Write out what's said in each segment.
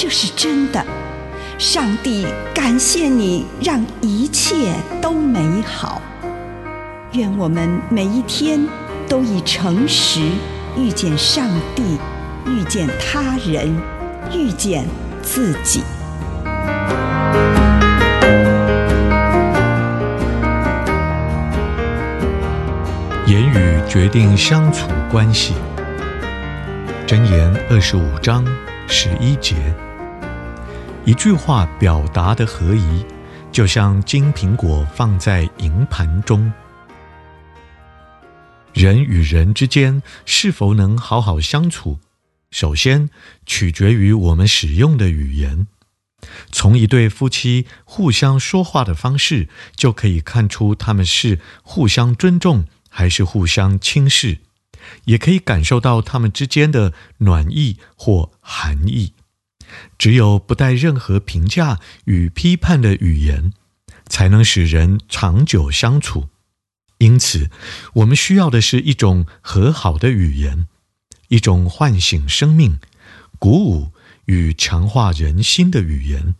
这是真的。上帝感谢你，让一切都美好。愿我们每一天都以诚实遇见上帝，遇见他人，遇见自己。言语决定相处关系。箴言二十五章十一节，一句话表达的合宜，就像金苹果放在银盘中。人与人之间是否能好好相处，首先取决于我们使用的语言。从一对夫妻互相说话的方式，就可以看出他们是互相尊重，还是互相轻视，也可以感受到他们之间的暖意或寒意。只有不带任何评价与批判的语言，才能使人长久相处。因此，我们需要的是一种和好的语言，一种唤醒生命、鼓舞与强化人心的语言。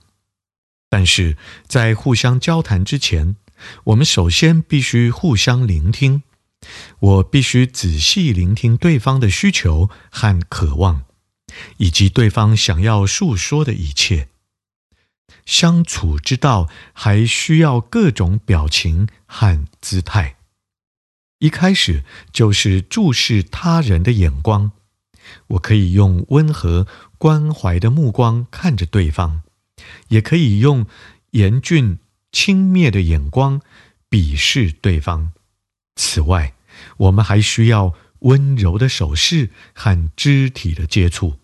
但是在互相交谈之前，我们首先必须互相聆听。我必须仔细聆听对方的需求和渴望，以及对方想要诉说的一切。相处之道还需要各种表情和姿态。一开始就是注视他人的眼光。我可以用温和关怀的目光看着对方，也可以用严峻轻蔑的眼光鄙视对方。此外，我们还需要温柔的手势和肢体的接触。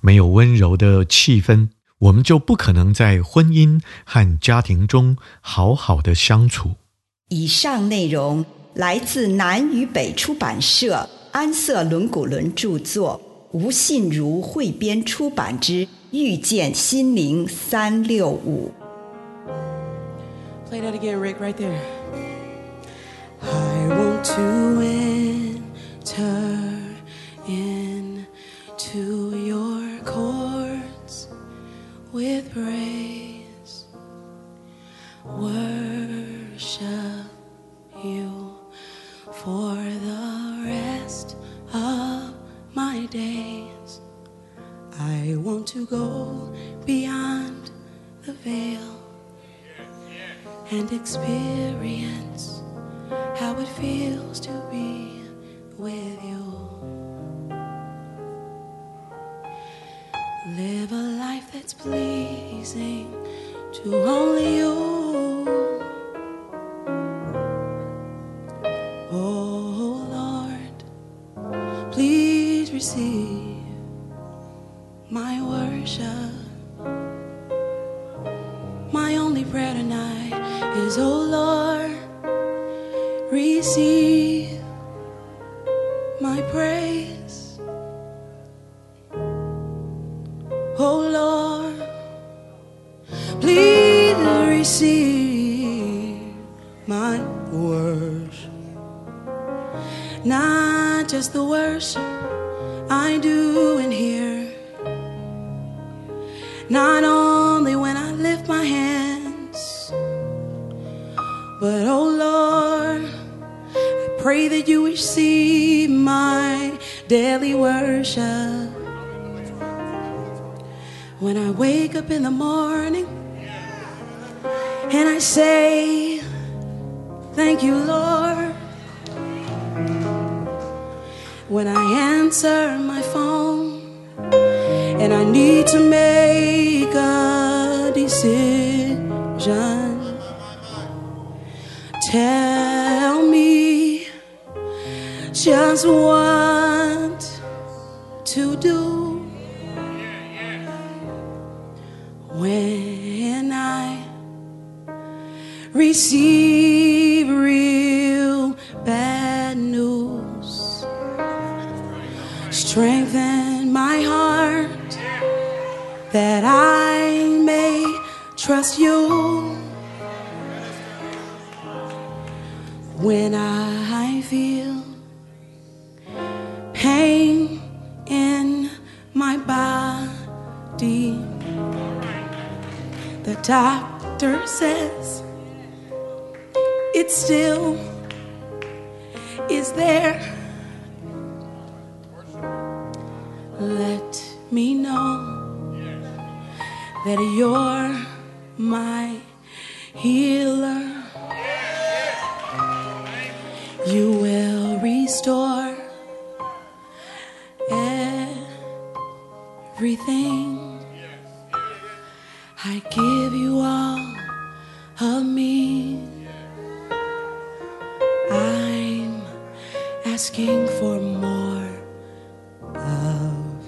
没有温柔的气氛，我们就不可能在婚姻和家庭中好好的相处。以上内容来自南与北出版社安瑟伦古伦著作，吴信如汇编出版之《遇见心灵三六五》。Play that again, Rick, right there. Experience how it feels to be with you. Live a life that's pleasing to only you. Oh Lord, please receive my worship. Oh Lord receive my praise. Oh Lord, please receive my worship. Not just the worship that you receive my daily worship. When I wake up in the morning and I say, Thank you, Lord. When I answer my phone and I need to make just want to do when I receive real bad news. Strengthen my heart that I may trust you when I feel doctor says it still is there. Let me know that you're my healer. For more of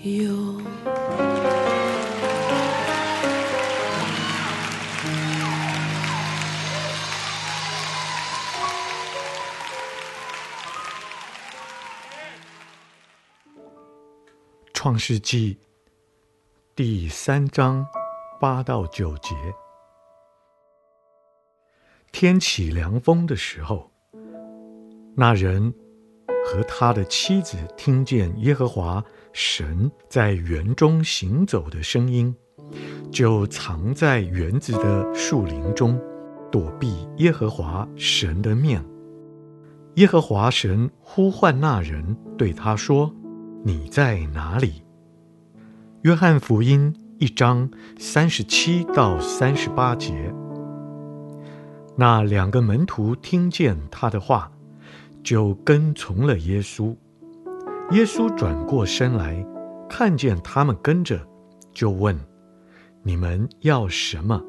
you. 创世纪第三章八到九节：天起凉风的时候，那人和他的妻子听见耶和华神在园中行走的声音，就藏在园子的树林中，躲避耶和华神的面。耶和华神呼唤那人，对他说：“你在哪里？”约翰福音一章三十七到三十八节。那两个门徒听见他的话，就跟从了耶稣。耶稣转过身来，看见他们跟着，就问：“你们要什么？”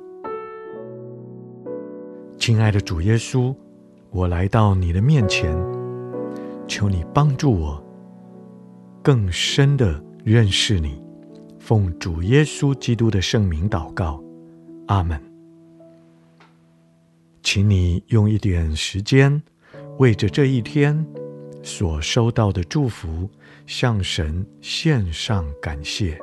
亲爱的主耶稣，我来到你的面前，求你帮助我，更深地认识你。奉主耶稣基督的圣名祷告，阿门。请你用一点时间，为着这一天所收到的祝福，向神献上感谢。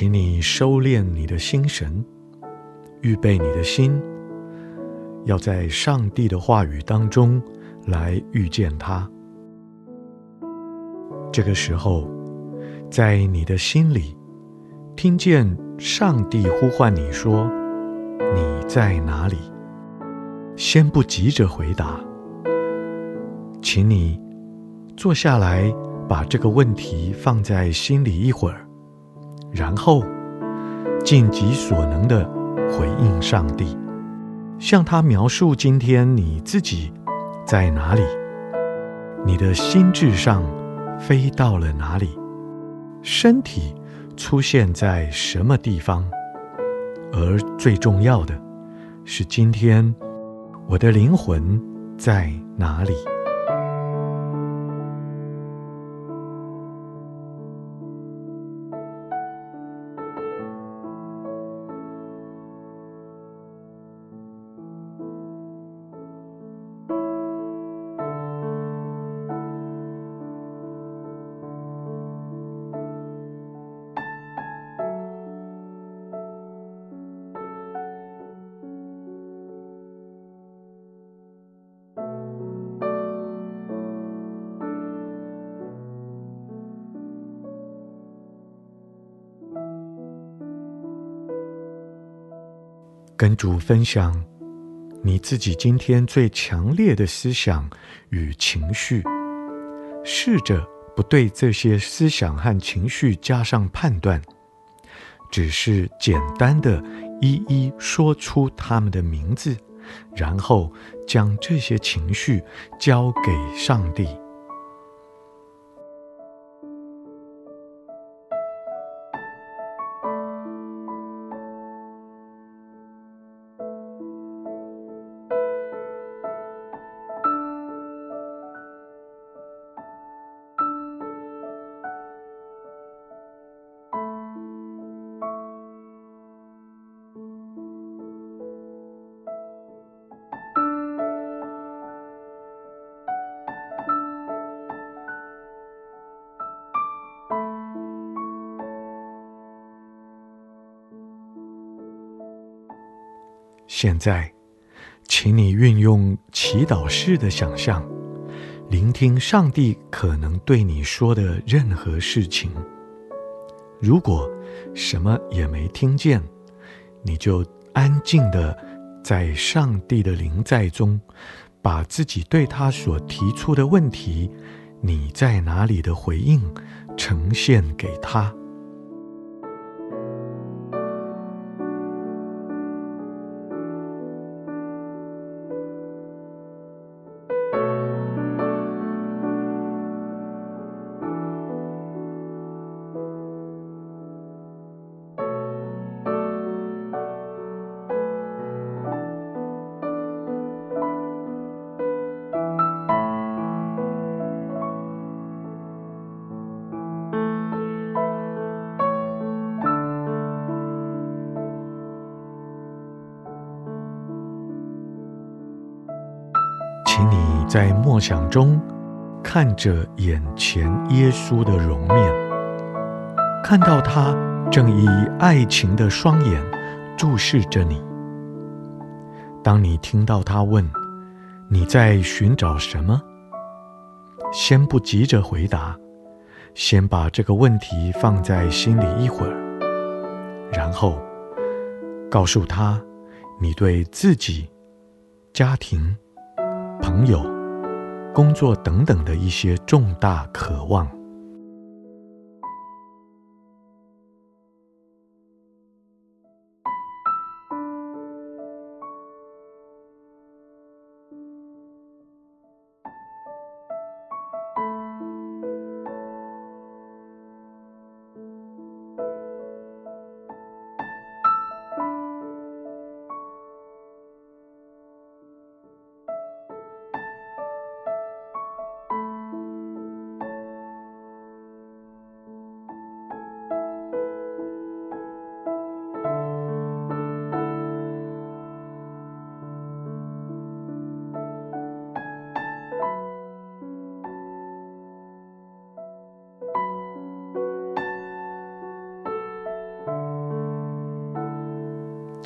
请你收敛你的心神，预备你的心，要在上帝的话语当中来遇见他。这个时候，在你的心里，听见上帝呼唤你说：“你在哪里？”先不急着回答，请你坐下来，把这个问题放在心里一会儿。然后，尽己所能的回应上帝，向他描述今天你自己在哪里，你的心智上飞到了哪里，身体出现在什么地方，而最重要的是，今天我的灵魂在哪里。跟主分享你自己今天最强烈的思想与情绪，试着不对这些思想和情绪加上判断，只是简单的一一说出他们的名字，然后将这些情绪交给上帝。现在，请你运用祈祷式的想象，聆听上帝可能对你说的任何事情。如果什么也没听见，你就安静地在上帝的临在中，把自己对他所提出的问题，你在哪里的回应，呈现给他。在默想中看着眼前耶稣的容面，看到他正以爱情的双眼注视着你。当你听到他问你在寻找什么，先不急着回答，先把这个问题放在心里一会儿，然后告诉他你对自己、家庭。朋友、工作等等的一些重大渴望。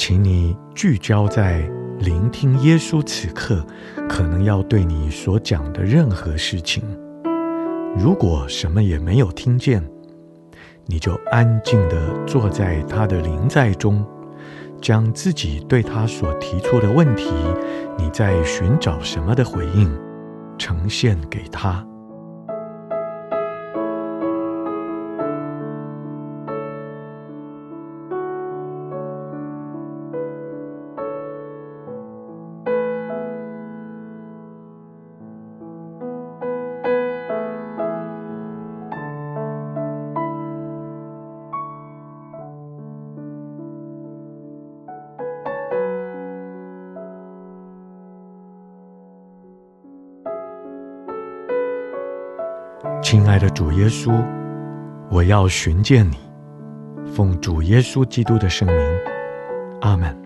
请你聚焦在聆听耶稣此刻可能要对你所讲的任何事情。如果什么也没有听见，你就安静地坐在他的临在中，将自己对他所提出的问题，你在寻找什么的回应，呈现给他。亲爱的主耶稣，我要寻见你，奉主耶稣基督的圣名，阿门。